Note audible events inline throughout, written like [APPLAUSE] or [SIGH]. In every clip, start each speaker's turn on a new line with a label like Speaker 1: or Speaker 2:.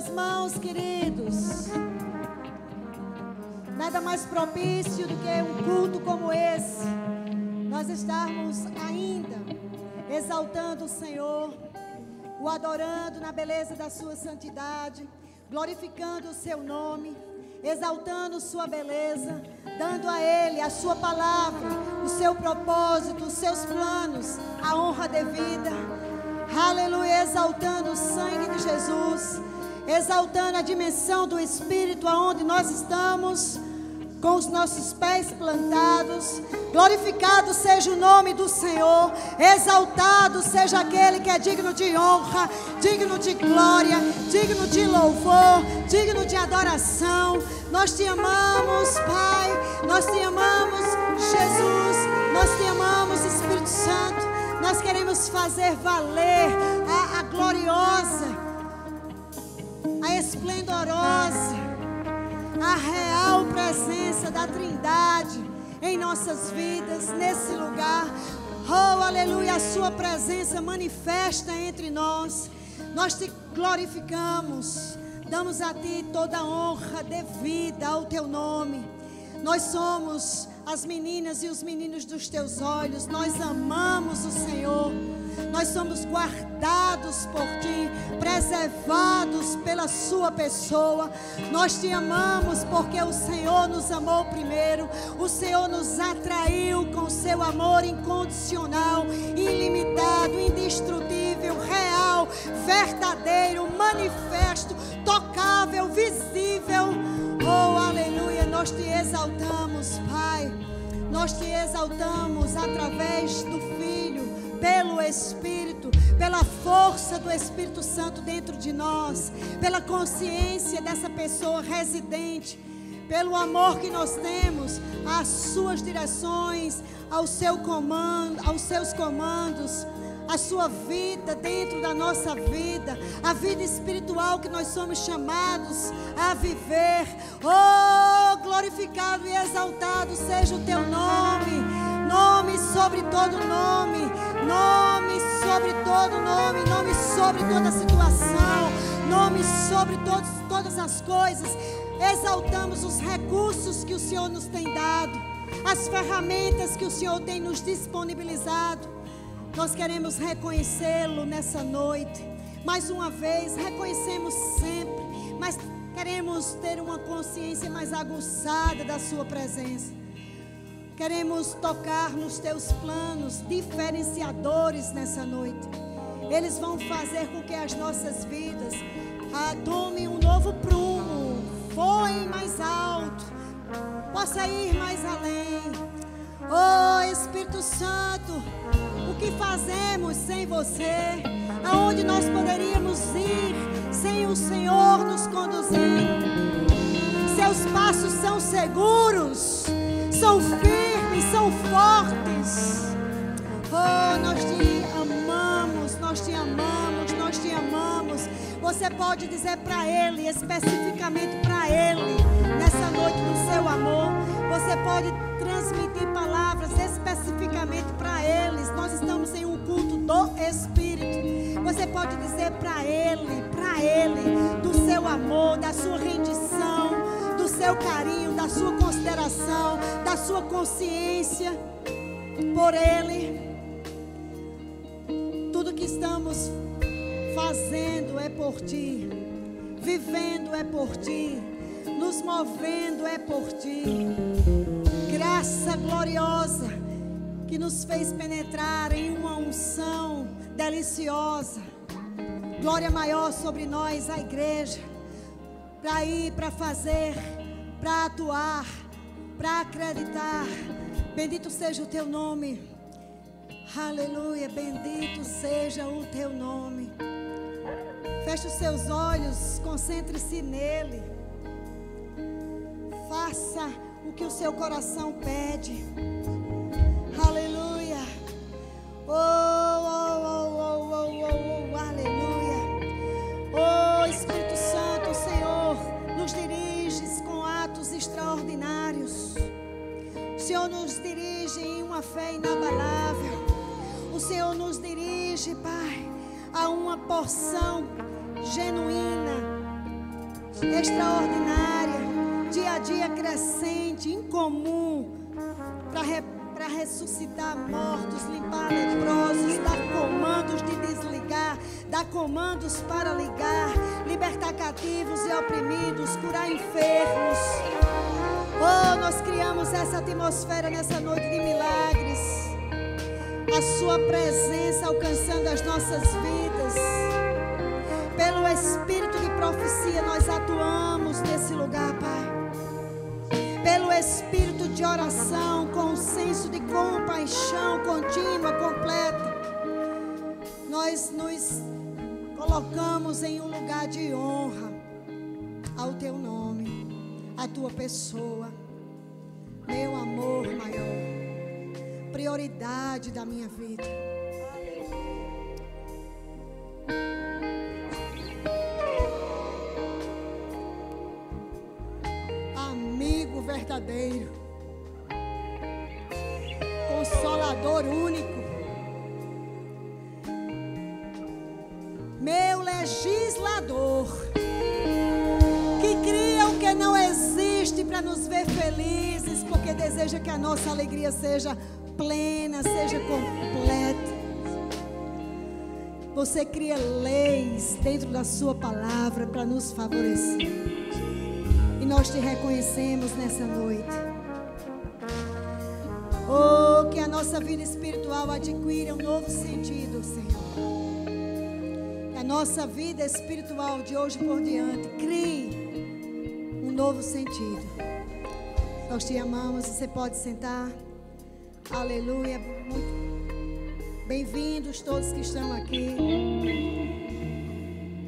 Speaker 1: suas mãos, queridos. Nada mais propício do que um culto como esse. Nós estarmos ainda exaltando o Senhor, o adorando na beleza da sua santidade, glorificando o seu nome, exaltando sua beleza, dando a Ele a sua palavra, o seu propósito, os seus planos, a honra devida. Aleluia, exaltando o sangue de Jesus, exaltando a dimensão do Espírito aonde nós estamos com os nossos pés plantados. Glorificado seja o nome do Senhor, exaltado seja aquele que é digno de honra, digno de glória, digno de louvor, digno de adoração. Nós te amamos, Pai, nós te amamos, Jesus, nós te amamos, Espírito Santo. Nós queremos fazer valer a, a gloriosa, a esplendorosa, a real presença da Trindade em nossas vidas, nesse lugar. Oh, aleluia, a Sua presença manifesta entre nós. Nós te glorificamos, damos a Ti toda a honra devida ao Teu nome. Nós somos as meninas e os meninos dos teus olhos. Nós amamos o Senhor. Nós somos guardados por ti, preservados pela sua pessoa. Nós te amamos porque o Senhor nos amou primeiro. O Senhor nos atraiu com seu amor incondicional, ilimitado, indestrutível, real, verdadeiro, manifesto, tocável, visível. Nós te exaltamos, Pai. Nós te exaltamos através do Filho, pelo Espírito, pela força do Espírito Santo dentro de nós, pela consciência dessa pessoa residente, pelo amor que nós temos às suas direções, ao seu comando, aos seus comandos a sua vida dentro da nossa vida, a vida espiritual que nós somos chamados a viver. Oh, glorificado e exaltado seja o teu nome, nome sobre todo nome, nome sobre todo nome, nome sobre toda situação, nome sobre todos, todas as coisas. Exaltamos os recursos que o Senhor nos tem dado, as ferramentas que o Senhor tem nos disponibilizado. Nós queremos reconhecê-lo nessa noite. Mais uma vez, reconhecemos sempre, mas queremos ter uma consciência mais aguçada da Sua presença. Queremos tocar nos teus planos diferenciadores nessa noite. Eles vão fazer com que as nossas vidas ah, tomem um novo prumo, voem mais alto, possa ir mais além. Oh Espírito Santo, que fazemos sem você? Aonde nós poderíamos ir sem o Senhor nos conduzir? Seus passos são seguros, são firmes, são fortes. Oh, nós te amamos, nós te amamos, nós te amamos. Você pode dizer para Ele, especificamente para Ele, nessa noite do seu amor. Você pode transmitir palavras especificamente para eles. Nós estamos em um culto do Espírito. Você pode dizer para Ele, para Ele, do seu amor, da sua rendição, do seu carinho, da sua consideração, da sua consciência por Ele. Tudo que estamos fazendo é por Ti, vivendo é por Ti, nos movendo é por Ti. Graça gloriosa que nos fez penetrar em uma unção deliciosa. Glória maior sobre nós, a igreja, para ir, para fazer, para atuar, para acreditar. Bendito seja o teu nome. Aleluia, bendito seja o teu nome. Feche os seus olhos, concentre-se nele. Faça o que o seu coração pede. Aleluia. Oh, oh, oh, oh, oh, oh, oh, aleluia. Oh, Espírito Santo, Senhor, nos diriges com atos extraordinários. O Senhor nos dirige em uma fé inabalável. O Senhor nos dirige, Pai, a uma porção genuína, extraordinária, dia a dia crescente, incomum, para ressuscitar mortos, limpar leprosos, dar comandos de desligar, dar comandos para ligar, libertar cativos e oprimidos, curar enfermos. Oh, nós criamos essa atmosfera nessa noite de milagres. A Sua presença alcançando as nossas vidas. Pelo Espírito de profecia, nós atuamos nesse lugar, Pai. Pelo Espírito de oração, com o senso de compaixão contínua, completa, nós nos colocamos em um lugar de honra ao Teu nome, à Tua pessoa, meu amor maior, prioridade da minha vida. Nossa alegria seja plena, seja completa. Você cria leis dentro da Sua palavra para nos favorecer nós te reconhecemos nessa noite. Oh, que a nossa vida espiritual adquira um novo sentido, Senhor. Que a nossa vida espiritual de hoje por diante crie um novo sentido. Nós te amamos, você pode sentar. Aleluia. Muito bem-vindos todos que estão aqui.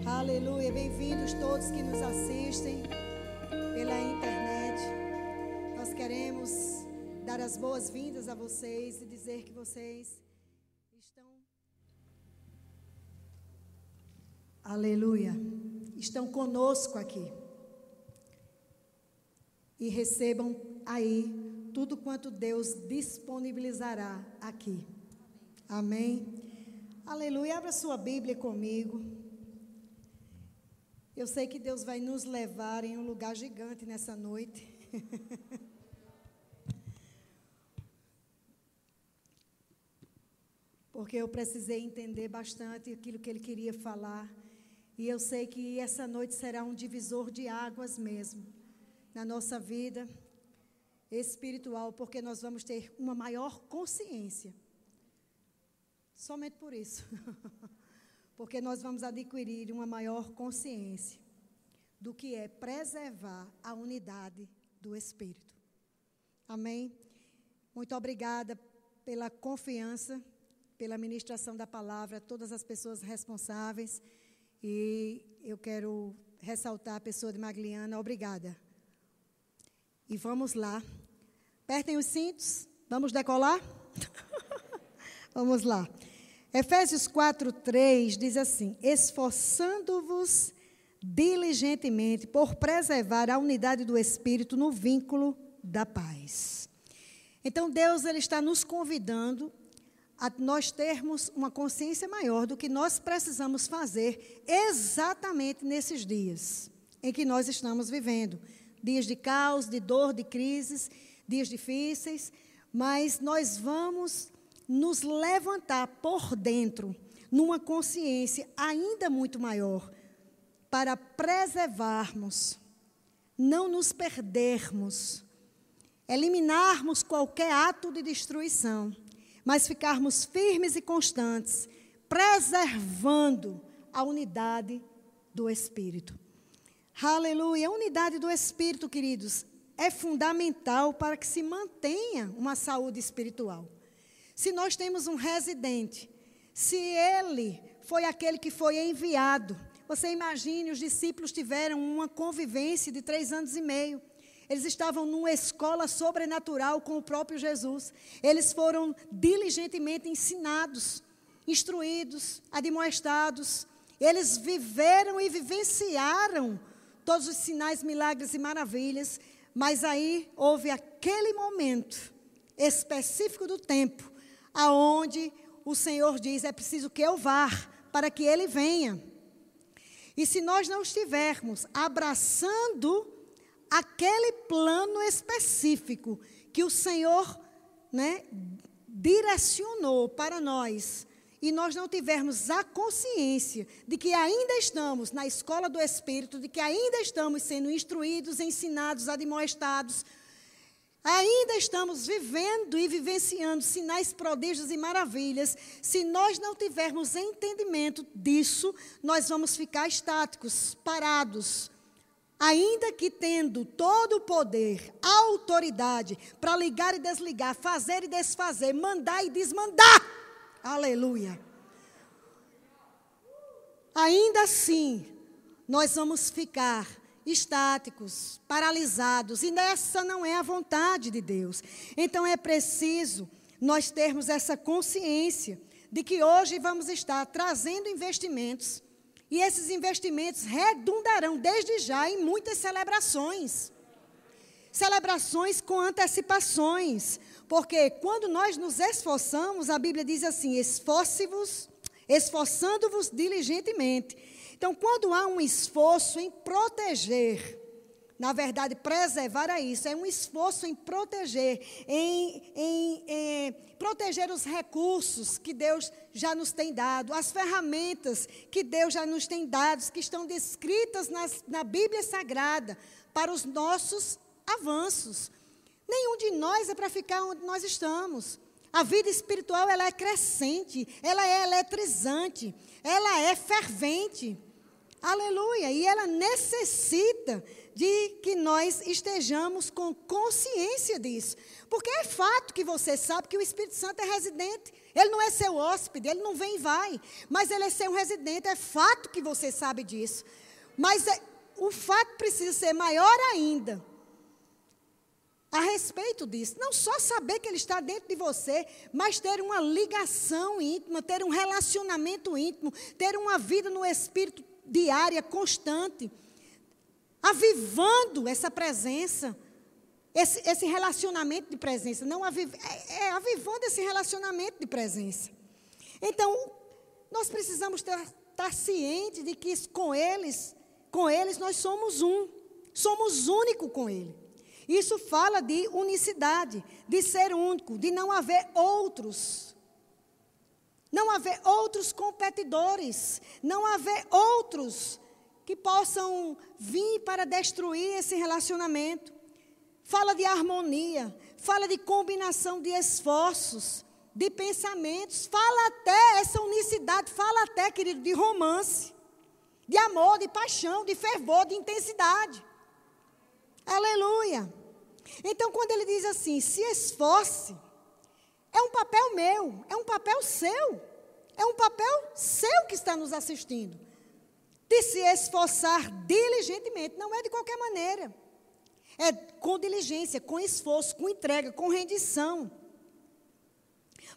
Speaker 1: Aleluia. Bem-vindos todos que nos assistem pela internet. Nós queremos dar as boas-vindas a vocês e dizer que vocês estão. Aleluia. Estão conosco aqui. E recebam aí tudo quanto Deus disponibilizará aqui. Amém. Aleluia. Abra sua Bíblia comigo. Eu sei que Deus vai nos levar em um lugar gigante nessa noite. [LAUGHS] Porque eu precisei entender bastante aquilo que ele queria falar. E eu sei que essa noite será um divisor de águas mesmo na nossa vida espiritual, porque nós vamos ter uma maior consciência. Somente por isso. [LAUGHS] porque nós vamos adquirir uma maior consciência do que é preservar a unidade do Espírito. Amém? Muito obrigada pela confiança, pela ministração da palavra, todas as pessoas responsáveis. E eu quero ressaltar a pessoa de Magliana, obrigada. E vamos lá. Apertem os cintos, vamos decolar? [LAUGHS] vamos lá. Efésios 4:3 diz assim: Esforçando-vos diligentemente por preservar a unidade do espírito no vínculo da paz. Então Deus ele está nos convidando a nós termos uma consciência maior do que nós precisamos fazer exatamente nesses dias em que nós estamos vivendo, dias de caos, de dor, de crises, dias difíceis, mas nós vamos nos levantar por dentro, numa consciência ainda muito maior, para preservarmos, não nos perdermos, eliminarmos qualquer ato de destruição, mas ficarmos firmes e constantes, preservando a unidade do Espírito. Aleluia! A unidade do Espírito, queridos, é fundamental para que se mantenha uma saúde espiritual. Se nós temos um residente, se ele foi aquele que foi enviado, você imagine, os discípulos tiveram uma convivência de três anos e meio. Eles estavam numa escola sobrenatural com o próprio Jesus. Eles foram diligentemente ensinados, instruídos, admoestados. Eles viveram e vivenciaram todos os sinais, milagres e maravilhas. Mas aí houve aquele momento específico do tempo aonde o Senhor diz: é preciso que eu vá para que ele venha. E se nós não estivermos abraçando aquele plano específico que o Senhor né, direcionou para nós, e nós não tivermos a consciência de que ainda estamos na escola do Espírito, de que ainda estamos sendo instruídos, ensinados, admoestados, ainda estamos vivendo e vivenciando sinais, prodígios e maravilhas, se nós não tivermos entendimento disso, nós vamos ficar estáticos, parados. Ainda que tendo todo o poder, autoridade para ligar e desligar, fazer e desfazer, mandar e desmandar, Aleluia. Ainda assim, nós vamos ficar estáticos, paralisados, e essa não é a vontade de Deus. Então é preciso nós termos essa consciência de que hoje vamos estar trazendo investimentos, e esses investimentos redundarão desde já em muitas celebrações. Celebrações com antecipações, porque quando nós nos esforçamos, a Bíblia diz assim: esforce-vos, esforçando-vos diligentemente. Então, quando há um esforço em proteger, na verdade, preservar é isso, é um esforço em proteger, em, em, em, proteger os recursos que Deus já nos tem dado, as ferramentas que Deus já nos tem dado, que estão descritas nas, na Bíblia Sagrada, para os nossos avanços. Nenhum de nós é para ficar onde nós estamos. A vida espiritual ela é crescente, ela é eletrizante, ela é fervente. Aleluia! E ela necessita de que nós estejamos com consciência disso. Porque é fato que você sabe que o Espírito Santo é residente. Ele não é seu hóspede, ele não vem e vai. Mas ele é seu residente. É fato que você sabe disso. Mas é, o fato precisa ser maior ainda a respeito disso. Não só saber que Ele está dentro de você, mas ter uma ligação íntima, ter um relacionamento íntimo, ter uma vida no Espírito diária, constante, avivando essa presença, esse, esse relacionamento de presença. Não aviv, é, é, avivando esse relacionamento de presença. Então, nós precisamos estar, estar cientes de que com eles, com eles nós somos um. Somos único com Ele. Isso fala de unicidade, de ser único, de não haver outros. Não haver outros competidores, não haver outros que possam vir para destruir esse relacionamento. Fala de harmonia, fala de combinação de esforços, de pensamentos, fala até essa unicidade, fala até, querido, de romance, de amor, de paixão, de fervor, de intensidade. Aleluia. Então, quando ele diz assim, se esforce, é um papel meu, é um papel seu, é um papel seu que está nos assistindo. De se esforçar diligentemente, não é de qualquer maneira. É com diligência, com esforço, com entrega, com rendição.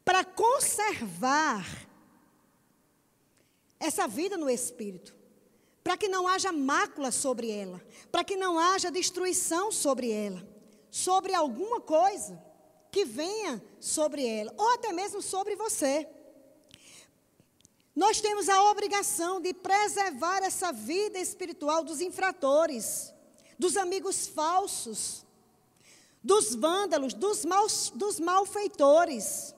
Speaker 1: Para conservar essa vida no espírito para que não haja mácula sobre ela, para que não haja destruição sobre ela, sobre alguma coisa que venha sobre ela, ou até mesmo sobre você. Nós temos a obrigação de preservar essa vida espiritual dos infratores, dos amigos falsos, dos vândalos, dos, maus, dos malfeitores,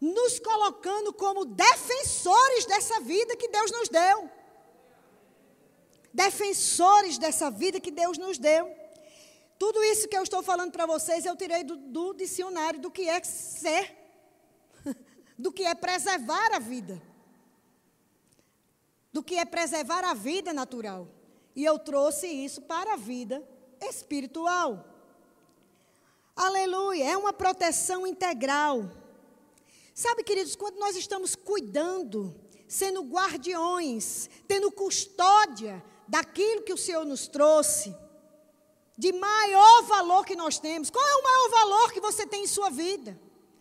Speaker 1: nos colocando como defensores dessa vida que Deus nos deu defensores dessa vida que Deus nos deu. Tudo isso que eu estou falando para vocês, eu tirei do, do dicionário do que é ser, [LAUGHS] do que é preservar a vida, do que é preservar a vida natural. E eu trouxe isso para a vida espiritual. Aleluia, é uma proteção integral. Sabe, queridos, quando nós estamos cuidando, sendo guardiões, tendo custódia daquilo que o Senhor nos trouxe, de maior valor que nós temos. Qual é o maior valor que você tem em sua vida?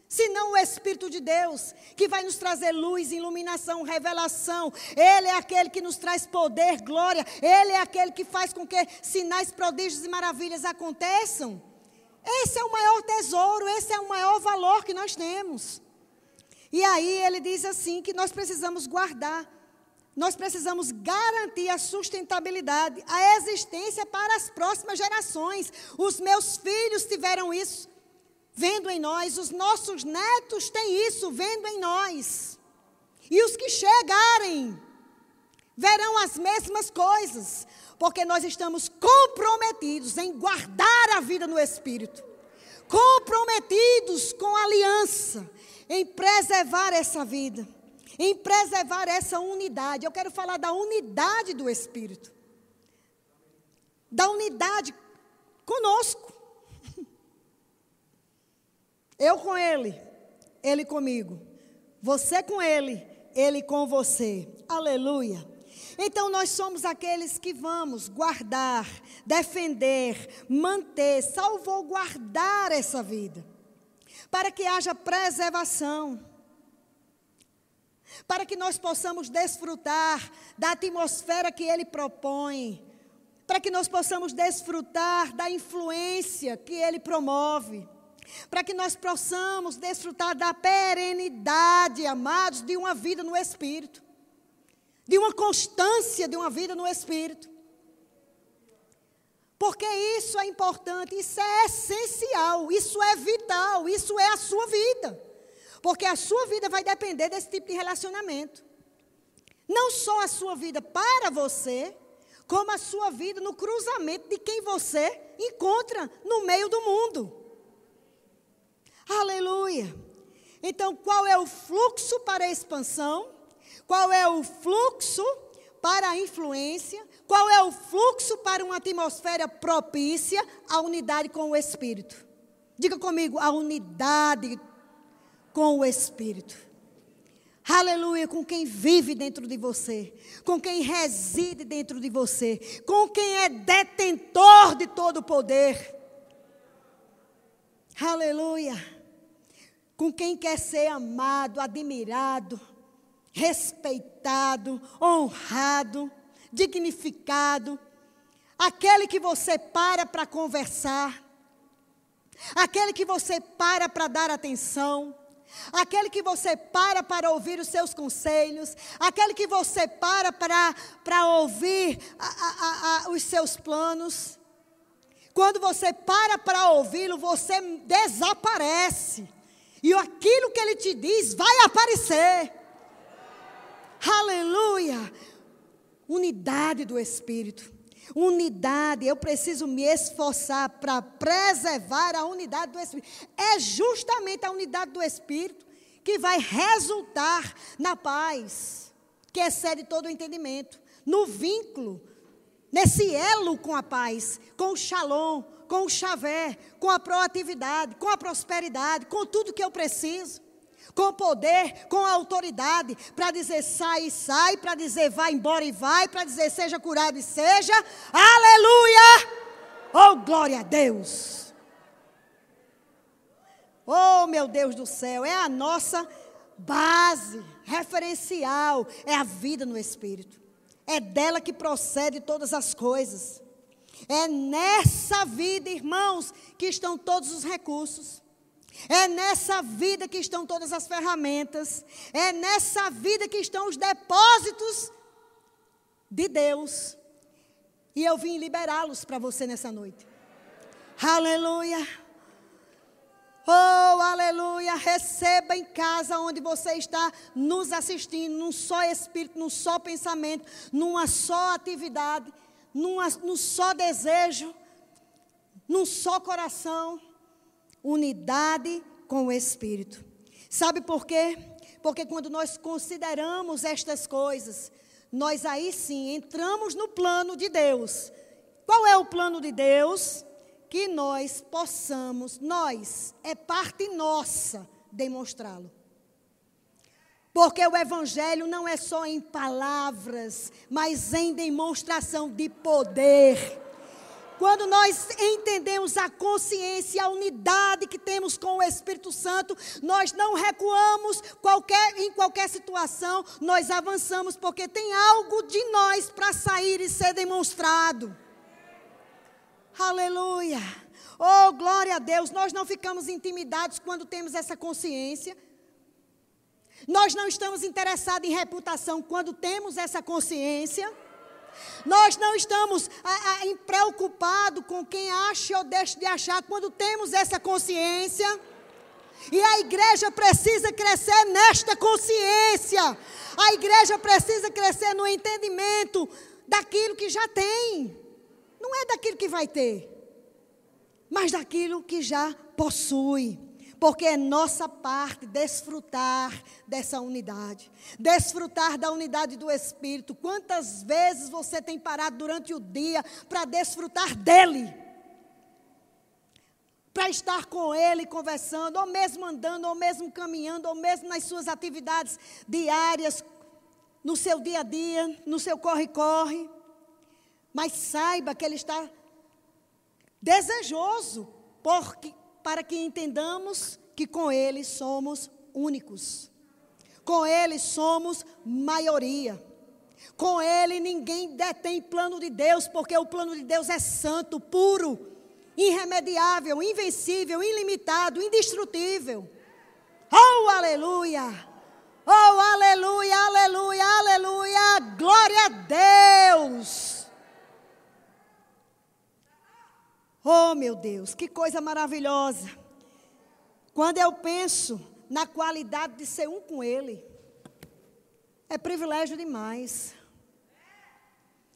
Speaker 1: Se não o Espírito de Deus, que vai nos trazer luz, iluminação, revelação. Ele é aquele que nos traz poder, glória. Ele é aquele que faz com que sinais, prodígios e maravilhas aconteçam. Esse é o maior tesouro, esse é o maior valor que nós temos. E aí ele diz assim que nós precisamos guardar nós precisamos garantir a sustentabilidade, a existência para as próximas gerações. Os meus filhos tiveram isso vendo em nós, os nossos netos têm isso vendo em nós. E os que chegarem verão as mesmas coisas, porque nós estamos comprometidos em guardar a vida no Espírito, comprometidos com aliança, em preservar essa vida, em preservar essa unidade. Eu quero falar da unidade do Espírito, da unidade conosco. [LAUGHS] Eu com Ele, Ele comigo, você com Ele, Ele com você. Aleluia. Então nós somos aqueles que vamos guardar, defender, manter, salvaguardar essa vida, para que haja preservação, para que nós possamos desfrutar da atmosfera que Ele propõe, para que nós possamos desfrutar da influência que Ele promove para que nós possamos desfrutar da perenidade, amados, de uma vida no Espírito de uma constância de uma vida no Espírito. Porque isso é importante, isso é essencial, isso é vital, isso é a sua vida. Porque a sua vida vai depender desse tipo de relacionamento. Não só a sua vida para você, como a sua vida no cruzamento de quem você encontra no meio do mundo. Aleluia. Então, qual é o fluxo para a expansão? Qual é o fluxo para a influência? Qual é o fluxo para uma atmosfera propícia à unidade com o Espírito? Diga comigo, a unidade com o Espírito. Aleluia, com quem vive dentro de você, com quem reside dentro de você, com quem é detentor de todo o poder. Aleluia. Com quem quer ser amado, admirado respeitado, honrado, dignificado, aquele que você para para conversar, aquele que você para para dar atenção, aquele que você para para ouvir os seus conselhos, aquele que você para para, para ouvir a, a, a, os seus planos. Quando você para para ouvi-lo, você desaparece. E aquilo que ele te diz vai aparecer. Aleluia! Unidade do Espírito. Unidade, eu preciso me esforçar para preservar a unidade do Espírito. É justamente a unidade do Espírito que vai resultar na paz, que excede todo o entendimento, no vínculo, nesse elo com a paz, com o shalom, com o chavé, com a proatividade, com a prosperidade, com tudo que eu preciso com poder, com autoridade, para dizer sai e sai, para dizer vai embora e vai, para dizer seja curado e seja. Aleluia! Oh, glória a Deus! Oh, meu Deus do céu, é a nossa base, referencial, é a vida no Espírito. É dela que procede todas as coisas. É nessa vida, irmãos, que estão todos os recursos. É nessa vida que estão todas as ferramentas. É nessa vida que estão os depósitos de Deus. E eu vim liberá-los para você nessa noite. Aleluia. Oh, aleluia. Receba em casa onde você está nos assistindo, num só espírito, num só pensamento, numa só atividade, numa, num só desejo, num só coração unidade com o Espírito. Sabe por quê? Porque quando nós consideramos estas coisas, nós aí sim entramos no plano de Deus. Qual é o plano de Deus? Que nós possamos, nós, é parte nossa, demonstrá-lo. Porque o Evangelho não é só em palavras, mas em demonstração de poder. Quando nós entendemos a consciência, a unidade que temos com o Espírito Santo, nós não recuamos qualquer, em qualquer situação, nós avançamos, porque tem algo de nós para sair e ser demonstrado. Aleluia. Oh, glória a Deus. Nós não ficamos intimidados quando temos essa consciência. Nós não estamos interessados em reputação quando temos essa consciência. Nós não estamos preocupados com quem acha ou deixa de achar quando temos essa consciência. E a igreja precisa crescer nesta consciência. A igreja precisa crescer no entendimento daquilo que já tem. Não é daquilo que vai ter, mas daquilo que já possui porque é nossa parte desfrutar dessa unidade, desfrutar da unidade do Espírito. Quantas vezes você tem parado durante o dia para desfrutar dele? Para estar com ele conversando, ou mesmo andando, ou mesmo caminhando, ou mesmo nas suas atividades diárias, no seu dia a dia, no seu corre-corre. Mas saiba que ele está desejoso porque para que entendamos que com Ele somos únicos. Com Ele somos maioria. Com Ele ninguém detém plano de Deus, porque o plano de Deus é santo, puro, irremediável, invencível, ilimitado, indestrutível. Oh, aleluia! Oh, aleluia, aleluia, aleluia! Glória a Deus! Oh, meu Deus, que coisa maravilhosa. Quando eu penso na qualidade de ser um com Ele, é privilégio demais.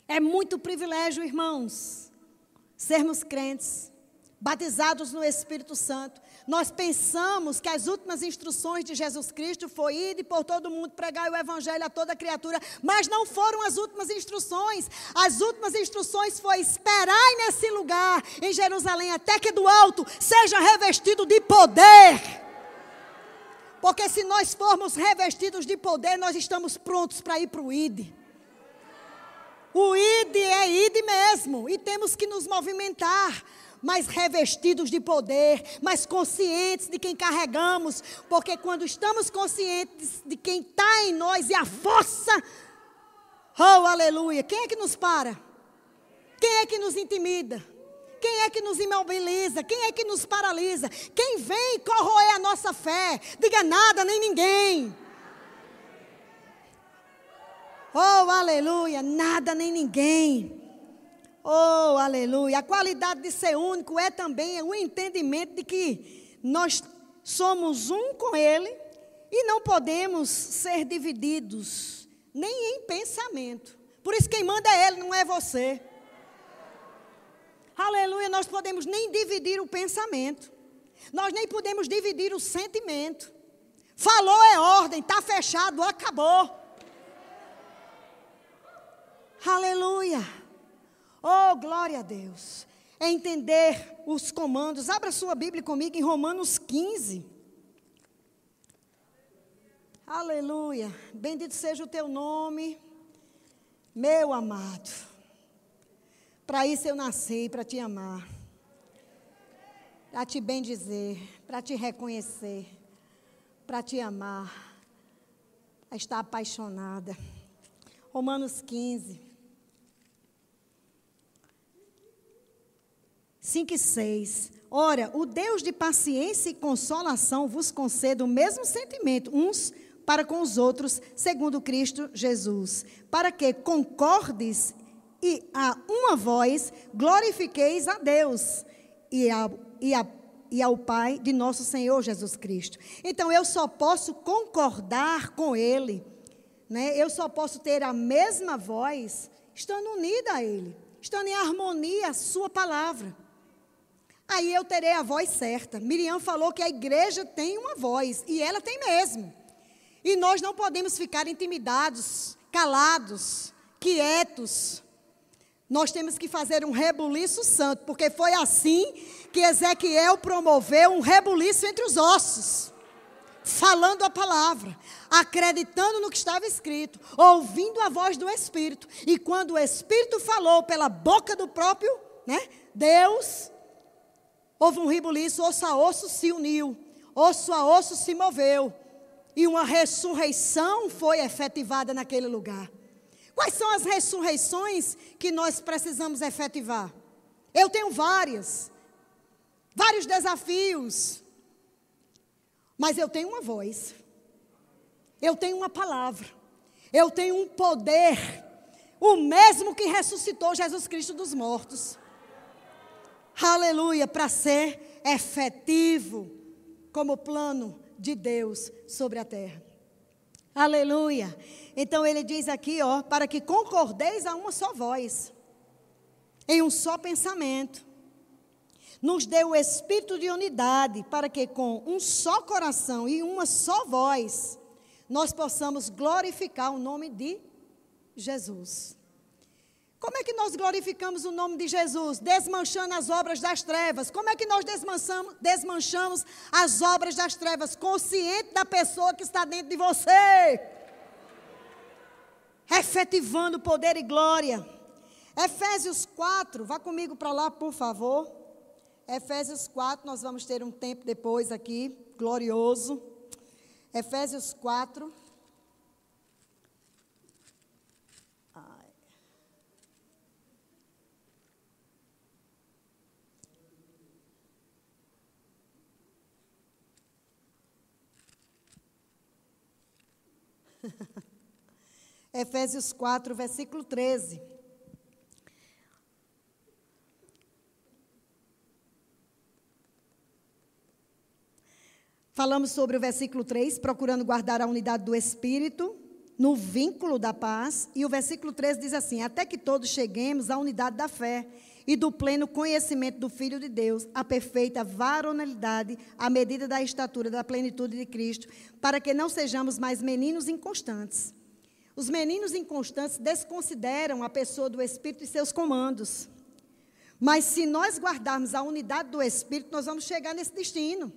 Speaker 1: É muito privilégio, irmãos, sermos crentes, batizados no Espírito Santo. Nós pensamos que as últimas instruções de Jesus Cristo foi ir por todo mundo pregar o evangelho a toda criatura, mas não foram as últimas instruções. As últimas instruções foi esperar nesse lugar em Jerusalém até que do alto seja revestido de poder. Porque se nós formos revestidos de poder, nós estamos prontos para ir para o ID. O ID é ID mesmo, e temos que nos movimentar mas revestidos de poder, mas conscientes de quem carregamos, porque quando estamos conscientes de quem está em nós e a força, oh aleluia, quem é que nos para? Quem é que nos intimida? Quem é que nos imobiliza? Quem é que nos paralisa? Quem vem corroer a nossa fé? Diga nada, nem ninguém. Oh, aleluia, nada nem ninguém. Oh, aleluia. A qualidade de ser único é também o entendimento de que nós somos um com Ele e não podemos ser divididos, nem em pensamento. Por isso quem manda é Ele, não é você. Aleluia, nós podemos nem dividir o pensamento. Nós nem podemos dividir o sentimento. Falou é ordem, está fechado, acabou. Aleluia. Glória a Deus. É entender os comandos. Abra sua Bíblia comigo em Romanos 15. Aleluia. Bendito seja o teu nome, meu amado. Para isso eu nasci, para te amar. Para te bendizer, para te reconhecer, para te amar, para estar apaixonada. Romanos 15. 5 e 6. Ora, o Deus de paciência e consolação vos conceda o mesmo sentimento, uns para com os outros, segundo Cristo Jesus, para que concordes e a uma voz glorifiqueis a Deus e, a, e, a, e ao Pai de nosso Senhor Jesus Cristo. Então, eu só posso concordar com Ele, né? eu só posso ter a mesma voz estando unida a Ele, estando em harmonia a Sua palavra aí eu terei a voz certa. Miriam falou que a igreja tem uma voz, e ela tem mesmo. E nós não podemos ficar intimidados, calados, quietos. Nós temos que fazer um rebuliço santo, porque foi assim que Ezequiel promoveu um rebuliço entre os ossos, falando a palavra, acreditando no que estava escrito, ouvindo a voz do Espírito. E quando o Espírito falou pela boca do próprio né, Deus, Houve um ribuliço, osso a osso se uniu, osso a osso se moveu, e uma ressurreição foi efetivada naquele lugar. Quais são as ressurreições que nós precisamos efetivar? Eu tenho várias, vários desafios, mas eu tenho uma voz. Eu tenho uma palavra. Eu tenho um poder. O mesmo que ressuscitou Jesus Cristo dos mortos. Aleluia, para ser efetivo como plano de Deus sobre a terra. Aleluia. Então ele diz aqui, ó, para que concordeis a uma só voz, em um só pensamento. Nos deu o espírito de unidade, para que com um só coração e uma só voz, nós possamos glorificar o nome de Jesus. Como é que nós glorificamos o nome de Jesus? Desmanchando as obras das trevas. Como é que nós desmanchamos, desmanchamos as obras das trevas? Consciente da pessoa que está dentro de você. Efetivando poder e glória. Efésios 4, vá comigo para lá, por favor. Efésios 4, nós vamos ter um tempo depois aqui, glorioso. Efésios 4. Efésios 4, versículo 13. Falamos sobre o versículo 3, procurando guardar a unidade do Espírito no vínculo da paz. E o versículo 13 diz assim: Até que todos cheguemos à unidade da fé e do pleno conhecimento do Filho de Deus, a perfeita varonilidade, à medida da estatura da plenitude de Cristo, para que não sejamos mais meninos inconstantes os meninos inconstantes desconsideram a pessoa do Espírito e seus comandos. Mas se nós guardarmos a unidade do Espírito, nós vamos chegar nesse destino.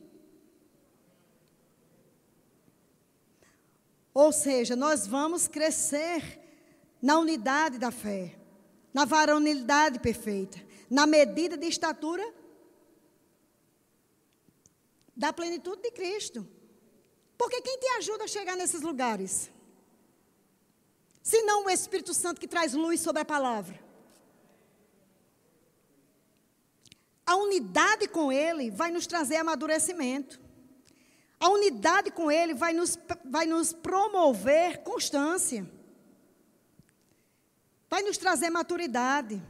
Speaker 1: Ou seja, nós vamos crescer na unidade da fé, na varonilidade perfeita, na medida de estatura da plenitude de Cristo. Porque quem te ajuda a chegar nesses lugares? Se não o Espírito Santo que traz luz sobre a palavra. A unidade com Ele vai nos trazer amadurecimento. A unidade com Ele vai nos, vai nos promover constância. Vai nos trazer maturidade.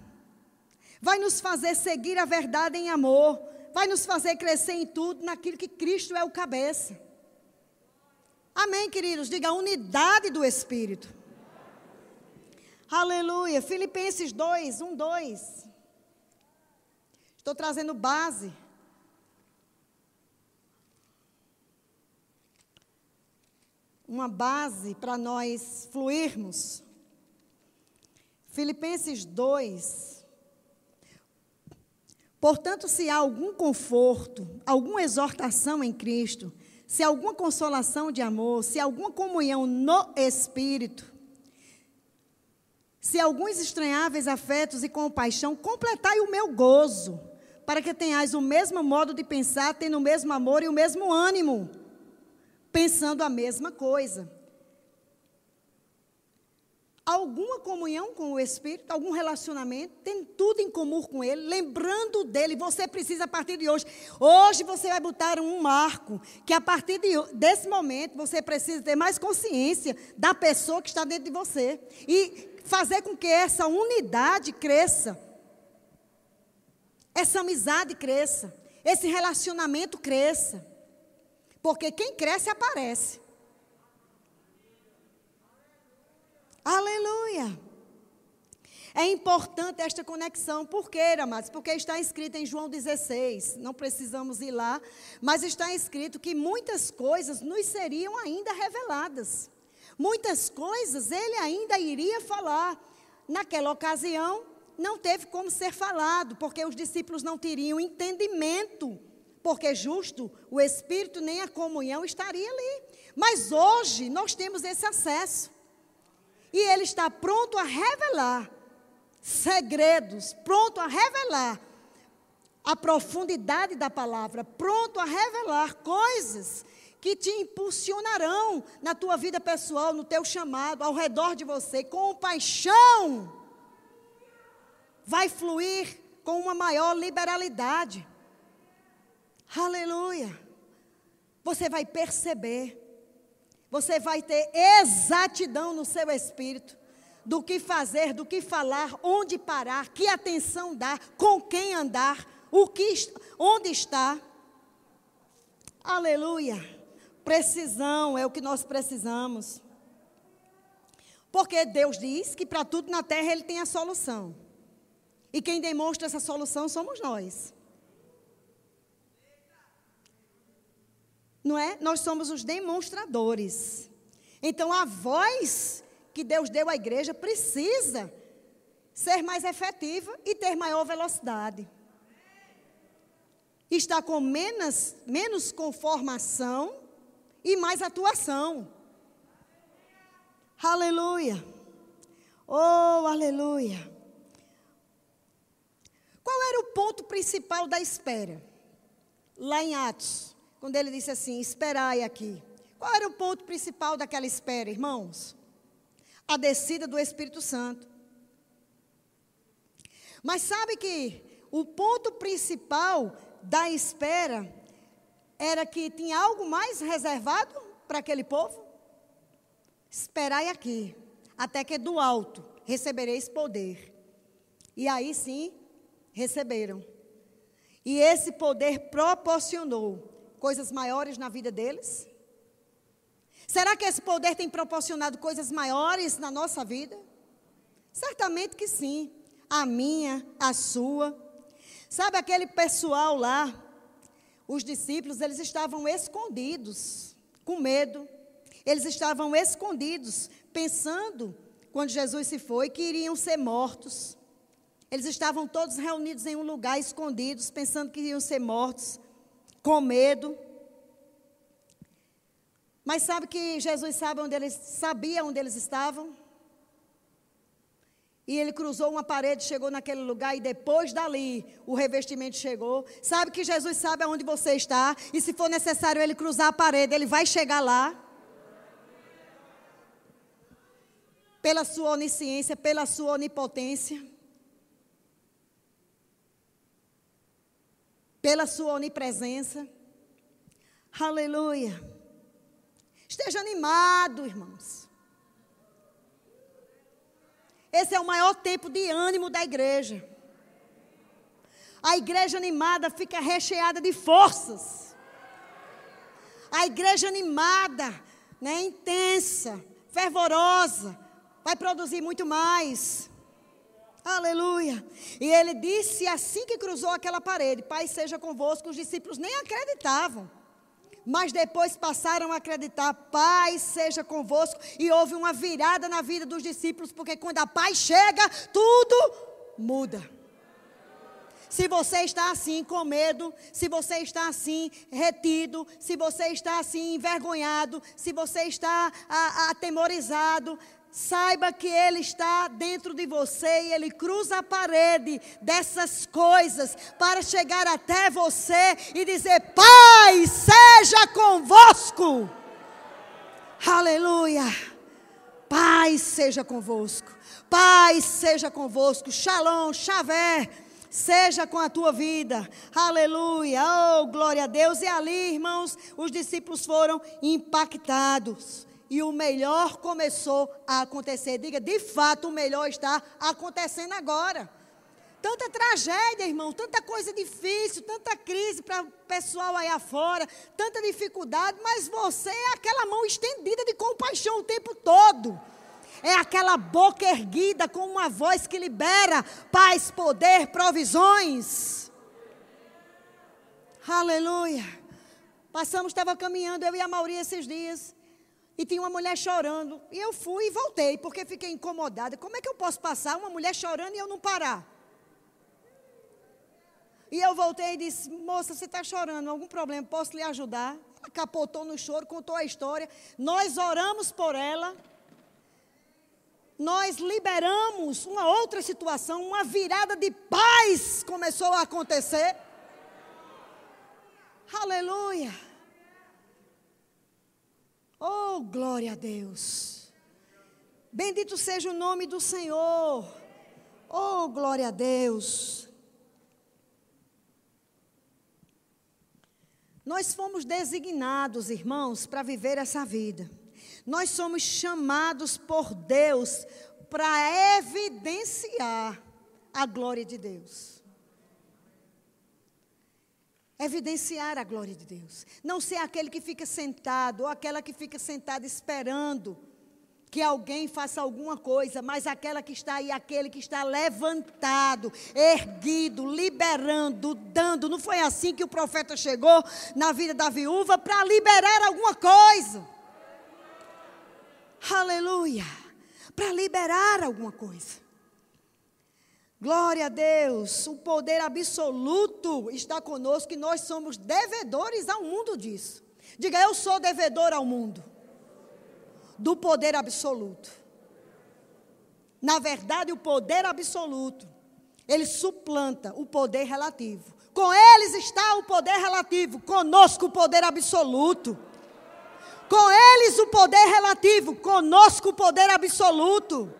Speaker 1: Vai nos fazer seguir a verdade em amor. Vai nos fazer crescer em tudo naquilo que Cristo é o cabeça. Amém, queridos? Diga unidade do Espírito. Aleluia. Filipenses 2, 1, 2. Estou trazendo base. Uma base para nós fluirmos. Filipenses 2. Portanto, se há algum conforto, alguma exortação em Cristo, se há alguma consolação de amor, se há alguma comunhão no Espírito, se alguns estranháveis afetos e compaixão, completai o meu gozo, para que tenhais o mesmo modo de pensar, tendo o mesmo amor e o mesmo ânimo, pensando a mesma coisa. Alguma comunhão com o Espírito, algum relacionamento, tem tudo em comum com Ele, lembrando dele. Você precisa, a partir de hoje, hoje você vai botar um marco, que a partir de, desse momento você precisa ter mais consciência da pessoa que está dentro de você. E fazer com que essa unidade cresça, essa amizade cresça, esse relacionamento cresça. Porque quem cresce aparece. Aleluia. É importante esta conexão. Por quê, amados? Porque está escrito em João 16, não precisamos ir lá, mas está escrito que muitas coisas nos seriam ainda reveladas. Muitas coisas ele ainda iria falar. Naquela ocasião, não teve como ser falado, porque os discípulos não teriam entendimento, porque justo o Espírito nem a comunhão estaria ali. Mas hoje nós temos esse acesso. E ele está pronto a revelar segredos, pronto a revelar a profundidade da palavra, pronto a revelar coisas que te impulsionarão na tua vida pessoal, no teu chamado, ao redor de você, com paixão. Vai fluir com uma maior liberalidade. Aleluia. Você vai perceber. Você vai ter exatidão no seu espírito do que fazer, do que falar, onde parar, que atenção dar, com quem andar, o que, onde está. Aleluia. Precisão é o que nós precisamos. Porque Deus diz que para tudo na terra Ele tem a solução. E quem demonstra essa solução somos nós. Não é? Nós somos os demonstradores. Então a voz que Deus deu à igreja precisa ser mais efetiva e ter maior velocidade. Está com menos, menos conformação e mais atuação. Aleluia. Oh, aleluia. Qual era o ponto principal da espera? Lá em Atos, quando ele disse assim: Esperai aqui. Qual era o ponto principal daquela espera, irmãos? A descida do Espírito Santo. Mas sabe que o ponto principal da espera era que tinha algo mais reservado para aquele povo? Esperai aqui, até que do alto recebereis poder. E aí sim, receberam. E esse poder proporcionou coisas maiores na vida deles? Será que esse poder tem proporcionado coisas maiores na nossa vida? Certamente que sim. A minha, a sua. Sabe aquele pessoal lá, os discípulos, eles estavam escondidos, com medo. Eles estavam escondidos, pensando, quando Jesus se foi, que iriam ser mortos. Eles estavam todos reunidos em um lugar, escondidos, pensando que iam ser mortos, com medo. Mas sabe que Jesus sabe onde eles, sabia onde eles estavam? E ele cruzou uma parede, chegou naquele lugar e depois dali o revestimento chegou. Sabe que Jesus sabe aonde você está e se for necessário ele cruzar a parede, ele vai chegar lá. Pela sua onisciência, pela sua onipotência. pela sua onipresença. Aleluia. Esteja animado, irmãos. Esse é o maior tempo de ânimo da igreja. A igreja animada fica recheada de forças. A igreja animada, né, intensa, fervorosa, vai produzir muito mais. Aleluia. E ele disse assim que cruzou aquela parede: Pai seja convosco. Os discípulos nem acreditavam. Mas depois passaram a acreditar: Pai seja convosco. E houve uma virada na vida dos discípulos, porque quando a paz chega, tudo muda. Se você está assim com medo, se você está assim retido, se você está assim envergonhado, se você está atemorizado, Saiba que Ele está dentro de você e Ele cruza a parede dessas coisas para chegar até você e dizer: Pai, seja convosco. Aleluia. Pai, seja convosco. Pai, seja convosco. Shalom, Xavé seja com a tua vida. Aleluia. Oh, glória a Deus. E ali, irmãos, os discípulos foram impactados e o melhor começou a acontecer. Diga, de fato, o melhor está acontecendo agora. Tanta tragédia, irmão, tanta coisa difícil, tanta crise para o pessoal aí afora, tanta dificuldade, mas você é aquela mão estendida de compaixão o tempo todo. É aquela boca erguida com uma voz que libera paz, poder, provisões. Aleluia. Passamos, estava caminhando, eu e a Mauri esses dias. E tinha uma mulher chorando. E eu fui e voltei, porque fiquei incomodada. Como é que eu posso passar uma mulher chorando e eu não parar? E eu voltei e disse: Moça, você está chorando, algum problema? Posso lhe ajudar? Ela capotou no choro, contou a história. Nós oramos por ela. Nós liberamos uma outra situação, uma virada de paz começou a acontecer. Aleluia. Oh, glória a Deus. Bendito seja o nome do Senhor. Oh, glória a Deus. Nós fomos designados, irmãos, para viver essa vida. Nós somos chamados por Deus para evidenciar a glória de Deus. Evidenciar a glória de Deus. Não ser aquele que fica sentado ou aquela que fica sentada esperando que alguém faça alguma coisa, mas aquela que está aí, aquele que está levantado, erguido, liberando, dando. Não foi assim que o profeta chegou na vida da viúva para liberar alguma coisa. Aleluia! Para liberar alguma coisa. Glória a Deus, o poder absoluto está conosco e nós somos devedores ao mundo disso. Diga, eu sou devedor ao mundo do poder absoluto. Na verdade, o poder absoluto, ele suplanta o poder relativo. Com eles está o poder relativo, conosco o poder absoluto. Com eles o poder relativo, conosco o poder absoluto.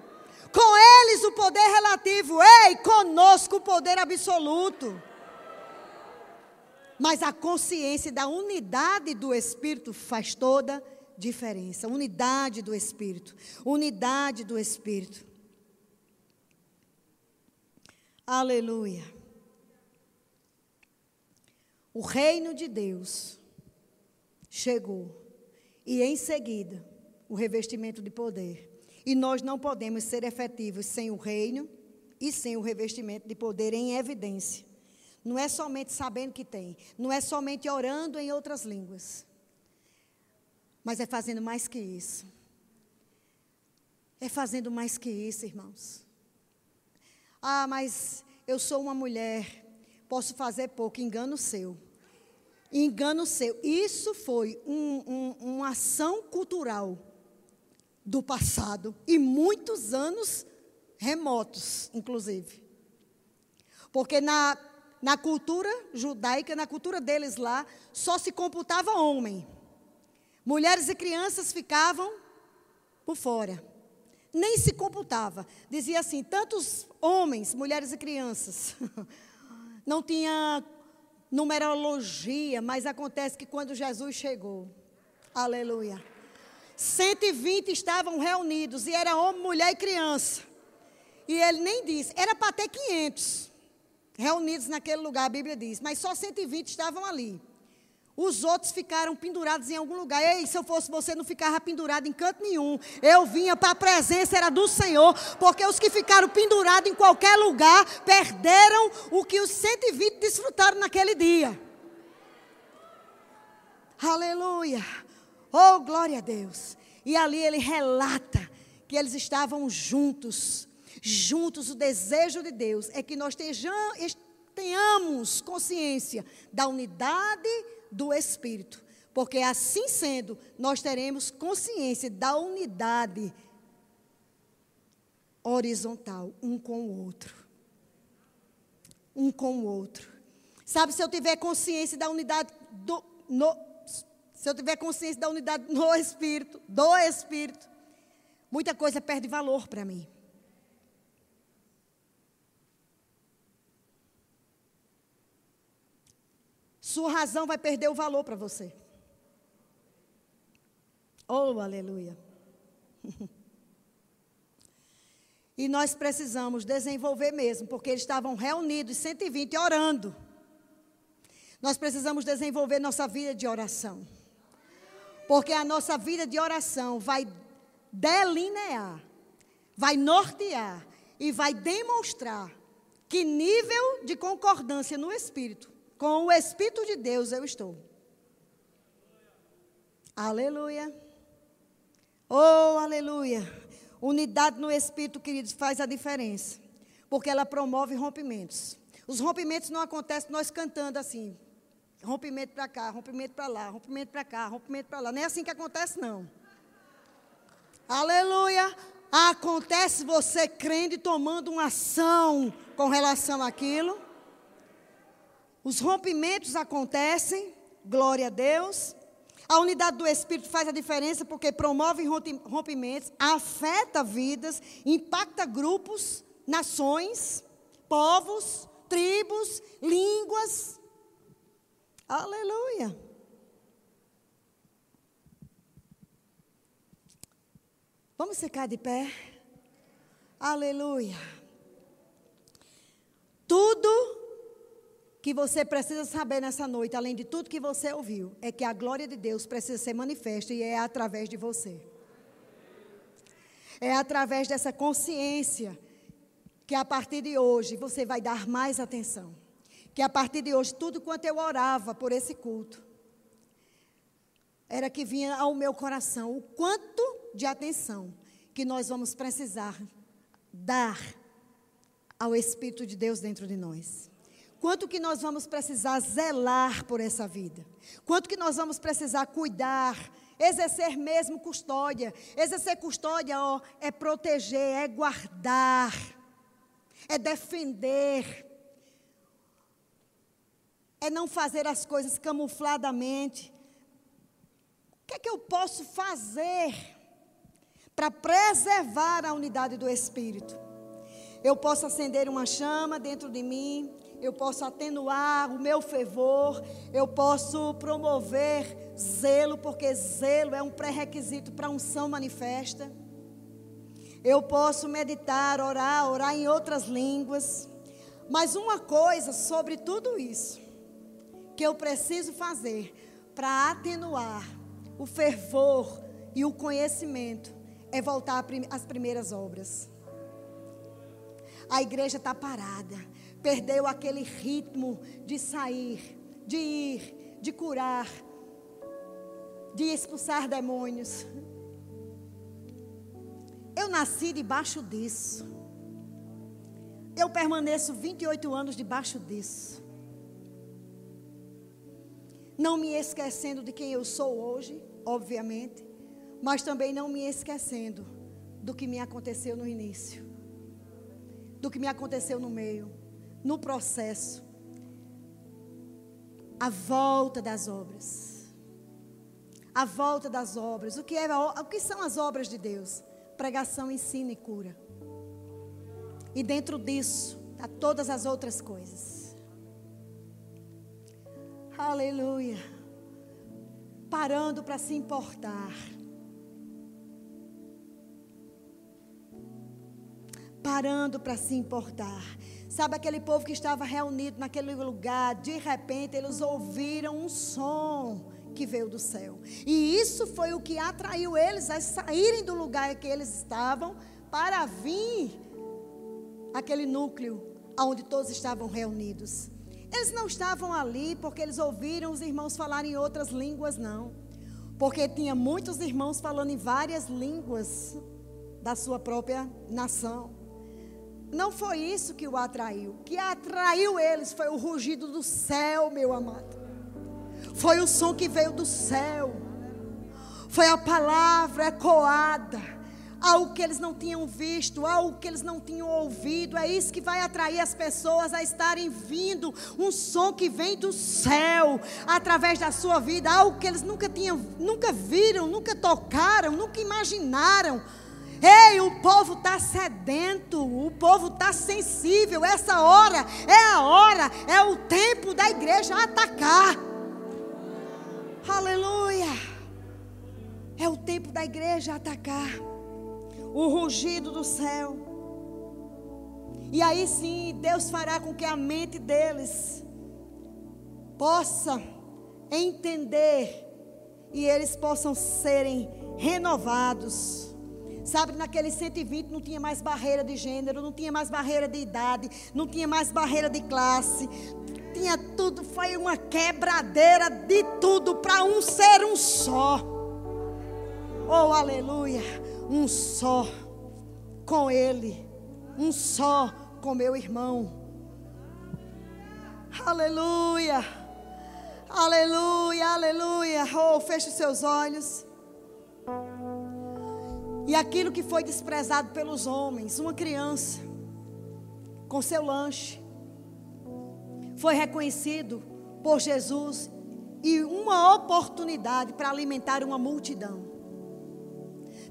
Speaker 1: Com eles o poder relativo, ei, conosco o poder absoluto. Mas a consciência da unidade do Espírito faz toda diferença. Unidade do Espírito. Unidade do Espírito. Aleluia. O reino de Deus chegou. E em seguida, o revestimento de poder. E nós não podemos ser efetivos sem o reino e sem o revestimento de poder em evidência. Não é somente sabendo que tem, não é somente orando em outras línguas. Mas é fazendo mais que isso. É fazendo mais que isso, irmãos. Ah, mas eu sou uma mulher, posso fazer pouco, engano seu. Engano seu. Isso foi um, um, uma ação cultural do passado e muitos anos remotos, inclusive. Porque na, na cultura judaica, na cultura deles lá, só se computava homem. Mulheres e crianças ficavam por fora. Nem se computava. Dizia assim: tantos homens, mulheres e crianças. [LAUGHS] Não tinha numerologia, mas acontece que quando Jesus chegou, aleluia. 120 estavam reunidos e era homem, mulher e criança. E ele nem disse, era para ter 500 reunidos naquele lugar, a Bíblia diz, mas só 120 estavam ali. Os outros ficaram pendurados em algum lugar. Ei, se eu fosse você, não ficava pendurado em canto nenhum. Eu vinha para a presença, era do Senhor. Porque os que ficaram pendurados em qualquer lugar perderam o que os 120 desfrutaram naquele dia. Aleluia. Oh, glória a Deus. E ali ele relata que eles estavam juntos. Juntos, o desejo de Deus é que nós tenhamos consciência da unidade do Espírito. Porque assim sendo, nós teremos consciência da unidade horizontal, um com o outro. Um com o outro. Sabe, se eu tiver consciência da unidade do. No, se eu tiver consciência da unidade no Espírito, do Espírito, muita coisa perde valor para mim. sua razão vai perder o valor para você. Oh, aleluia. [LAUGHS] e nós precisamos desenvolver mesmo, porque eles estavam reunidos, 120, orando. Nós precisamos desenvolver nossa vida de oração. Porque a nossa vida de oração vai delinear, vai nortear e vai demonstrar que nível de concordância no espírito com o Espírito de Deus eu estou. Aleluia. Oh, aleluia. Unidade no Espírito, queridos, faz a diferença. Porque ela promove rompimentos. Os rompimentos não acontecem nós cantando assim. Rompimento para cá, rompimento para lá, rompimento para cá, rompimento para lá. Não é assim que acontece, não. Aleluia. Acontece você crendo e tomando uma ação com relação àquilo. Os rompimentos acontecem, glória a Deus. A unidade do Espírito faz a diferença porque promove rompimentos, afeta vidas, impacta grupos, nações, povos, tribos, línguas. Aleluia. Vamos ficar de pé? Aleluia. Tudo que você precisa saber nessa noite, além de tudo que você ouviu, é que a glória de Deus precisa ser manifesta e é através de você. É através dessa consciência que a partir de hoje você vai dar mais atenção. Que a partir de hoje, tudo quanto eu orava por esse culto, era que vinha ao meu coração o quanto de atenção que nós vamos precisar dar ao Espírito de Deus dentro de nós. Quanto que nós vamos precisar zelar por essa vida? Quanto que nós vamos precisar cuidar, exercer mesmo custódia? Exercer custódia, ó, é proteger, é guardar, é defender, é não fazer as coisas camufladamente. O que é que eu posso fazer para preservar a unidade do Espírito? Eu posso acender uma chama dentro de mim, eu posso atenuar o meu fervor, eu posso promover zelo, porque zelo é um pré-requisito para unção manifesta. Eu posso meditar, orar, orar em outras línguas. Mas uma coisa sobre tudo isso que eu preciso fazer para atenuar o fervor e o conhecimento é voltar às primeiras obras. A igreja está parada perdeu aquele ritmo de sair, de ir, de curar, de expulsar demônios. Eu nasci debaixo disso. Eu permaneço 28 anos debaixo disso. Não me esquecendo de quem eu sou hoje, obviamente, mas também não me esquecendo do que me aconteceu no início, do que me aconteceu no meio no processo, a volta das obras. A volta das obras. O que, é, o que são as obras de Deus? Pregação, ensino e cura. E dentro disso, há todas as outras coisas. Aleluia. Parando para se importar. Parando para se importar. Sabe aquele povo que estava reunido naquele lugar, de repente eles ouviram um som que veio do céu. E isso foi o que atraiu eles a saírem do lugar que eles estavam para vir aquele núcleo onde todos estavam reunidos. Eles não estavam ali porque eles ouviram os irmãos falarem outras línguas, não. Porque tinha muitos irmãos falando em várias línguas da sua própria nação. Não foi isso que o atraiu. O que atraiu eles foi o rugido do céu, meu amado. Foi o som que veio do céu. Foi a palavra ecoada. Algo que eles não tinham visto, algo que eles não tinham ouvido. É isso que vai atrair as pessoas a estarem vindo. Um som que vem do céu através da sua vida. Algo que eles nunca tinham, nunca viram, nunca tocaram, nunca imaginaram Ei, o povo está sedento, o povo está sensível. Essa hora é a hora, é o tempo da igreja atacar. Aleluia. É o tempo da igreja atacar. O rugido do céu. E aí sim, Deus fará com que a mente deles possa entender e eles possam serem renovados Sabe, naquele 120 não tinha mais barreira de gênero, não tinha mais barreira de idade, não tinha mais barreira de classe. Tinha tudo, foi uma quebradeira de tudo para um ser um só. Oh, aleluia! Um só com Ele, um só com meu irmão. Aleluia! Aleluia, aleluia. Oh, feche os seus olhos. E aquilo que foi desprezado pelos homens, uma criança, com seu lanche, foi reconhecido por Jesus e uma oportunidade para alimentar uma multidão.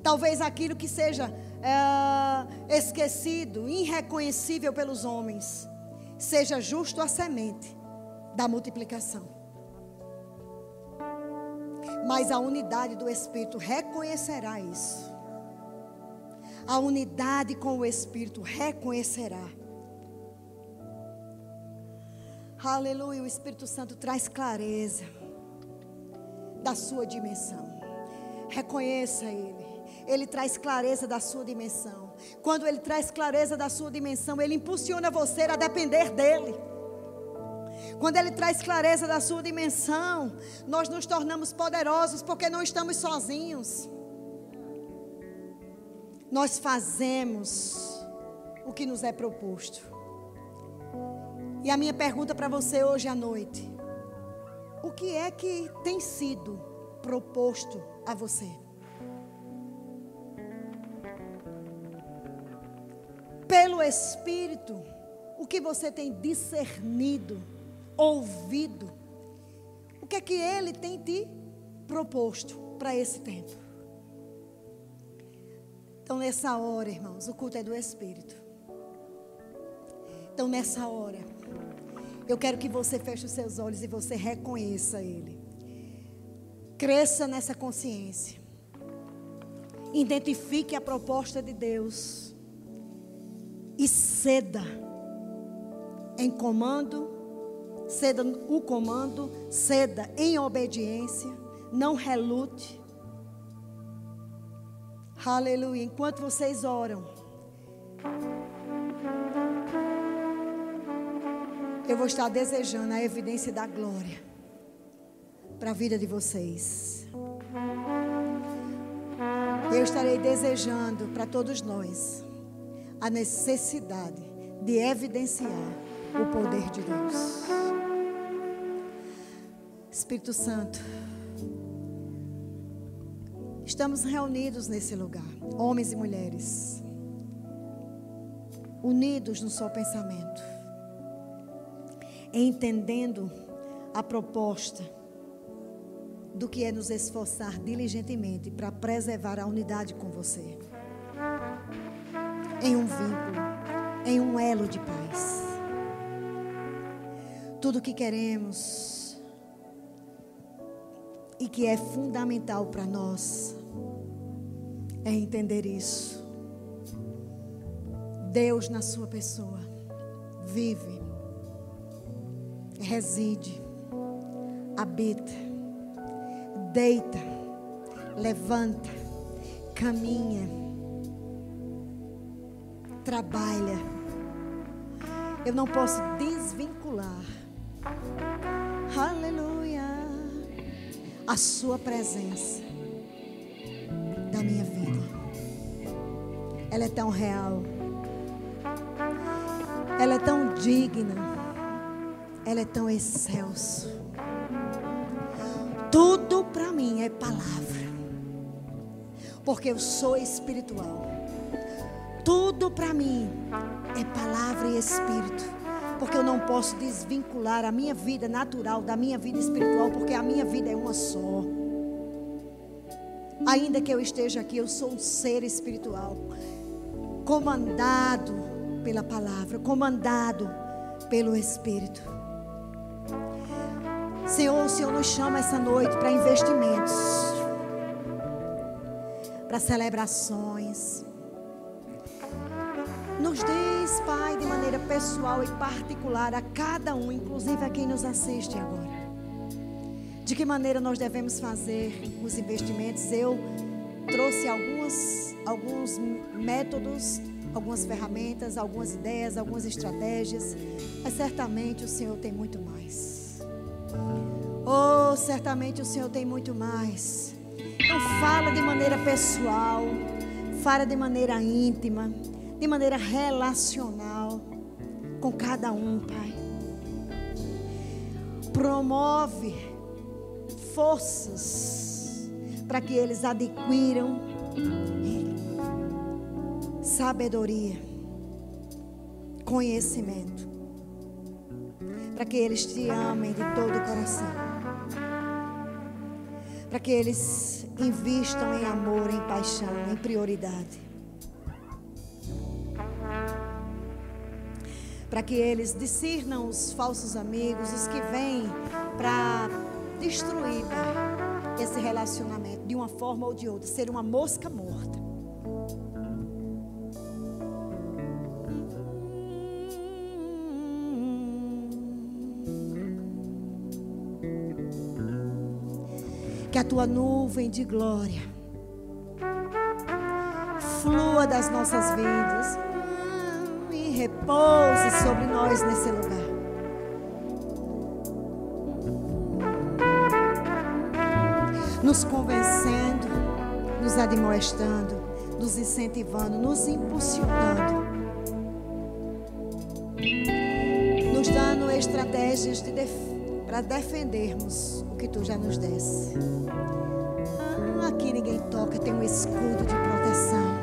Speaker 1: Talvez aquilo que seja é, esquecido, irreconhecível pelos homens, seja justo a semente da multiplicação. Mas a unidade do Espírito reconhecerá isso a unidade com o Espírito, reconhecerá. Aleluia, o Espírito Santo traz clareza da sua dimensão. Reconheça Ele. Ele traz clareza da sua dimensão. Quando Ele traz clareza da sua dimensão, Ele impulsiona você a depender dEle. Quando Ele traz clareza da sua dimensão, nós nos tornamos poderosos porque não estamos sozinhos nós fazemos o que nos é proposto. E a minha pergunta para você hoje à noite: o que é que tem sido proposto a você? Pelo Espírito, o que você tem discernido, ouvido, o que é que Ele tem te proposto para esse tempo? Então, nessa hora, irmãos, o culto é do Espírito. Então, nessa hora, eu quero que você feche os seus olhos e você reconheça Ele. Cresça nessa consciência. Identifique a proposta de Deus. E ceda em comando, ceda o comando, ceda em obediência, não relute. Aleluia. Enquanto vocês oram, eu vou estar desejando a evidência da glória para a vida de vocês. Eu estarei desejando para todos nós a necessidade de evidenciar o poder de Deus. Espírito Santo. Estamos reunidos nesse lugar, homens e mulheres, unidos no seu pensamento, entendendo a proposta do que é nos esforçar diligentemente para preservar a unidade com você, em um vínculo, em um elo de paz. Tudo o que queremos e que é fundamental para nós é entender isso. Deus na sua pessoa vive, reside, habita, deita, levanta, caminha, trabalha. Eu não posso desvincular, aleluia, a sua presença da minha vida. Ela é tão real. Ela é tão digna. Ela é tão excelso. Tudo para mim é palavra. Porque eu sou espiritual. Tudo para mim é palavra e espírito. Porque eu não posso desvincular a minha vida natural da minha vida espiritual, porque a minha vida é uma só. Ainda que eu esteja aqui, eu sou um ser espiritual, comandado pela palavra, comandado pelo Espírito. Senhor, o Senhor nos chama essa noite para investimentos, para celebrações. Nos diz, Pai, de maneira pessoal e particular a cada um, inclusive a quem nos assiste agora de que maneira nós devemos fazer os investimentos. Eu trouxe algumas, alguns métodos, algumas ferramentas, algumas ideias, algumas estratégias, mas certamente o Senhor tem muito mais. Oh, certamente o Senhor tem muito mais. Então fala de maneira pessoal, fala de maneira íntima, de maneira relacional com cada um, Pai. Promove forças para que eles adquiram sabedoria, conhecimento, para que eles te amem de todo o coração, para que eles invistam em amor, em paixão, em prioridade. para que eles discernam os falsos amigos, os que vêm para destruir pai, esse relacionamento de uma forma ou de outra, ser uma mosca morta. Que a tua nuvem de glória flua das nossas vidas repouse sobre nós nesse lugar. Nos convencendo, nos admoestando, nos incentivando, nos impulsionando. Nos dando estratégias de def para defendermos o que tu já nos desse. Ah, aqui ninguém toca, tem um escudo de proteção.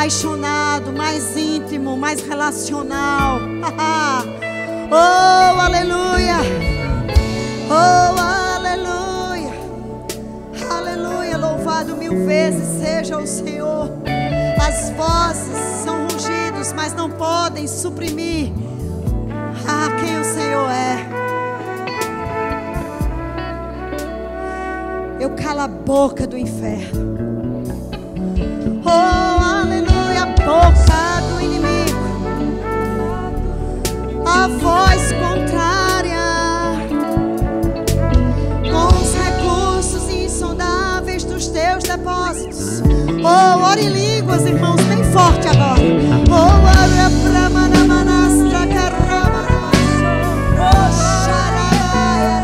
Speaker 1: Apaixonado, mais íntimo, mais relacional. [LAUGHS] oh, aleluia. Oh, aleluia. Aleluia, louvado mil vezes seja o Senhor. As vozes são rugidos, mas não podem suprimir ah, quem o Senhor é. Eu calo a boca do inferno. Oh, ore línguas, irmãos, bem forte agora. Oh, karama. Oh, xarabaia,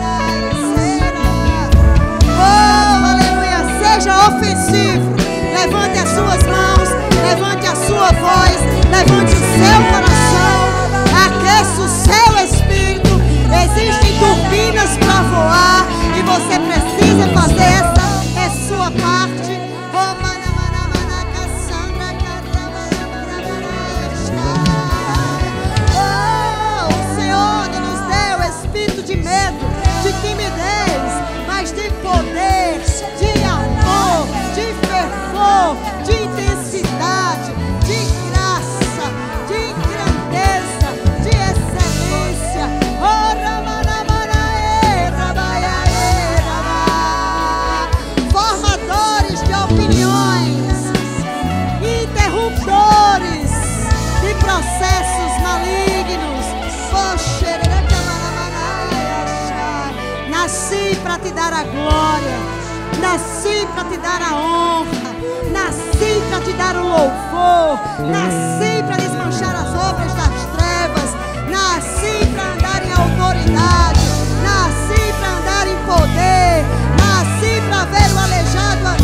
Speaker 1: Oh, aleluia, seja ofensivo. Levante as suas mãos, levante a sua voz, levante o seu coração, aqueça o seu espírito. Existem turbinas para voar e você precisa fazer essa dar a glória, nasci para te dar a honra, nasci para te dar o louvor, nasci para desmanchar as obras das trevas, nasci para andar em autoridade, nasci para andar em poder, nasci para ver o aleijado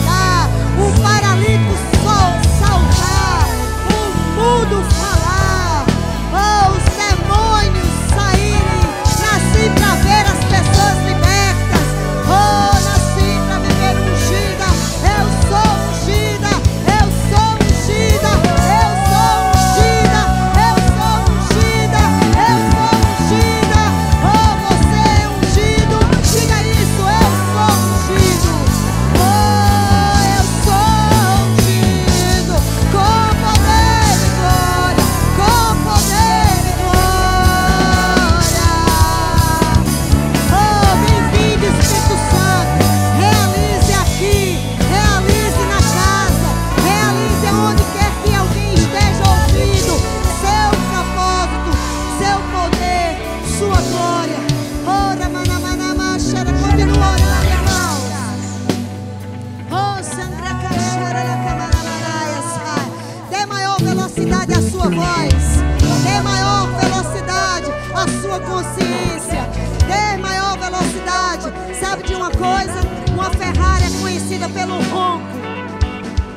Speaker 1: tua consciência. Dê maior velocidade. Sabe de uma coisa? Uma Ferrari é conhecida pelo ronco.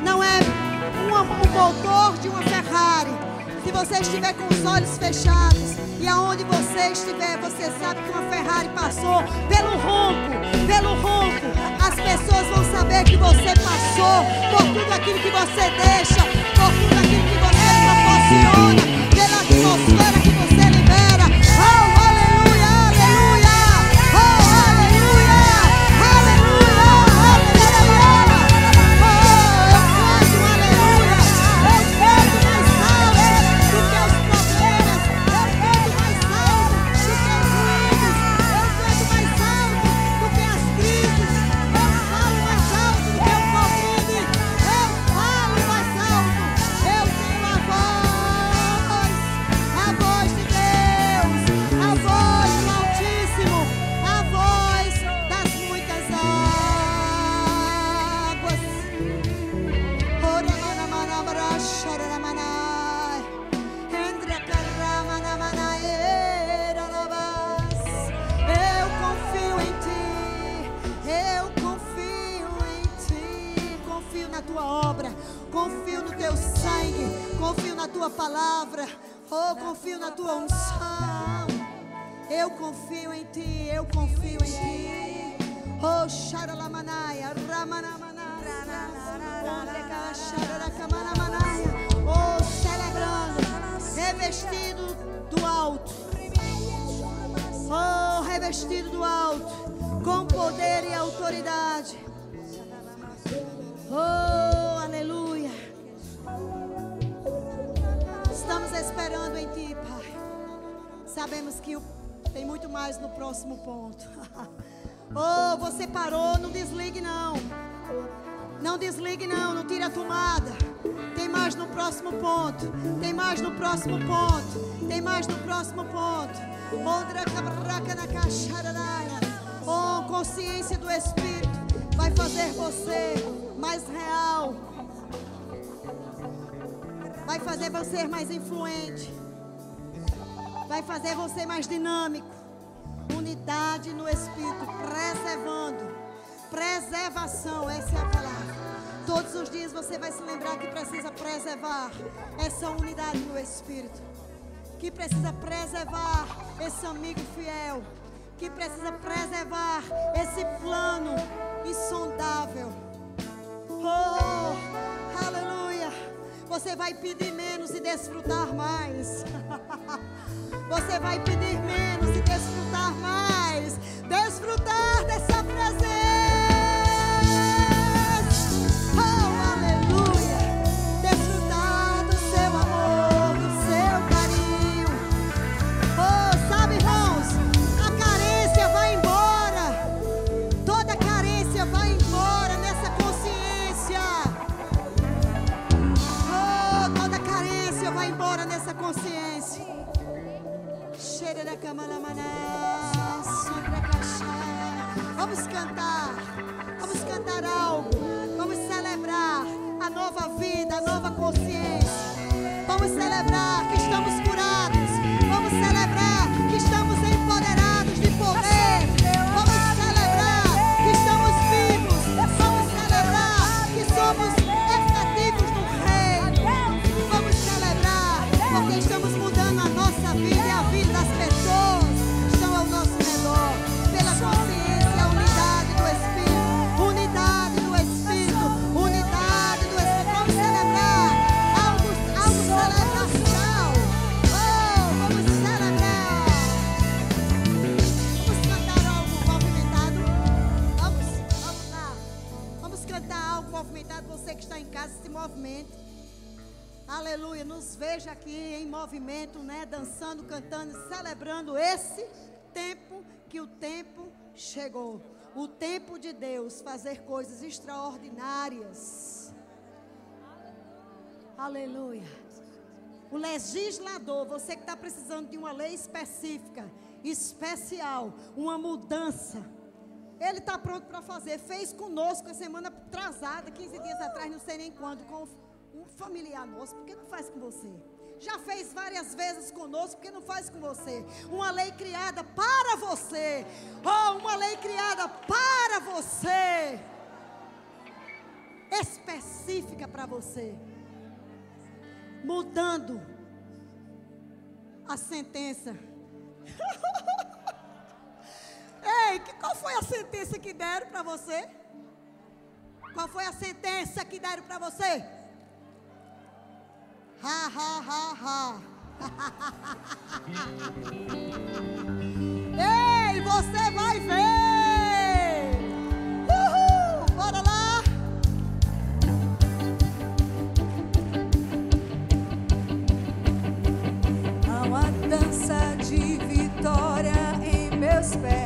Speaker 1: Não é uma, o motor de uma Ferrari. Se você estiver com os olhos fechados e aonde você estiver, você sabe que uma Ferrari passou pelo ronco, pelo ronco. As pessoas vão saber que você passou por tudo aquilo que você deixa, por tudo aquilo que você proporciona, pela atmosfera em Ti, Pai. Sabemos que tem muito mais no próximo ponto. [LAUGHS] Oh, você parou, não desligue não. Não desligue não, não tire a tomada. Tem mais no próximo ponto. Tem mais no próximo ponto. Tem mais no próximo ponto. Ondra cabraca na cachararaia. Oh, consciência do Espírito vai fazer você mais real. Vai fazer você mais influente. Vai fazer você mais dinâmico. Unidade no Espírito, preservando. Preservação, essa é a palavra. Todos os dias você vai se lembrar que precisa preservar essa unidade no Espírito. Que precisa preservar esse amigo fiel. Que precisa preservar esse plano insondável. Oh, aleluia. Você vai pedir menos e desfrutar mais. [LAUGHS] Você vai pedir menos e desfrutar mais. Desfrutar dessa presença. Vamos cantar, vamos cantar algo, vamos celebrar a nova vida, a nova consciência. Vamos celebrar que estamos celebrando esse tempo que o tempo chegou. O tempo de Deus fazer coisas extraordinárias. Aleluia. O legislador, você que está precisando de uma lei específica, especial, uma mudança. Ele está pronto para fazer. Fez conosco a semana atrasada, 15 dias atrás, não sei nem quando, com um familiar nosso. Por que não faz com você? Já fez várias vezes conosco. porque não faz com você. Uma lei criada para você. Oh, uma lei criada para você. Específica para você. Mudando a sentença. [LAUGHS] Ei, qual foi a sentença que deram para você? Qual foi a sentença que deram para você? Ha, ha, ha, ha. [LAUGHS] Ei, você vai ver. Uhul, bora lá. Há uma dança de vitória em meus pés.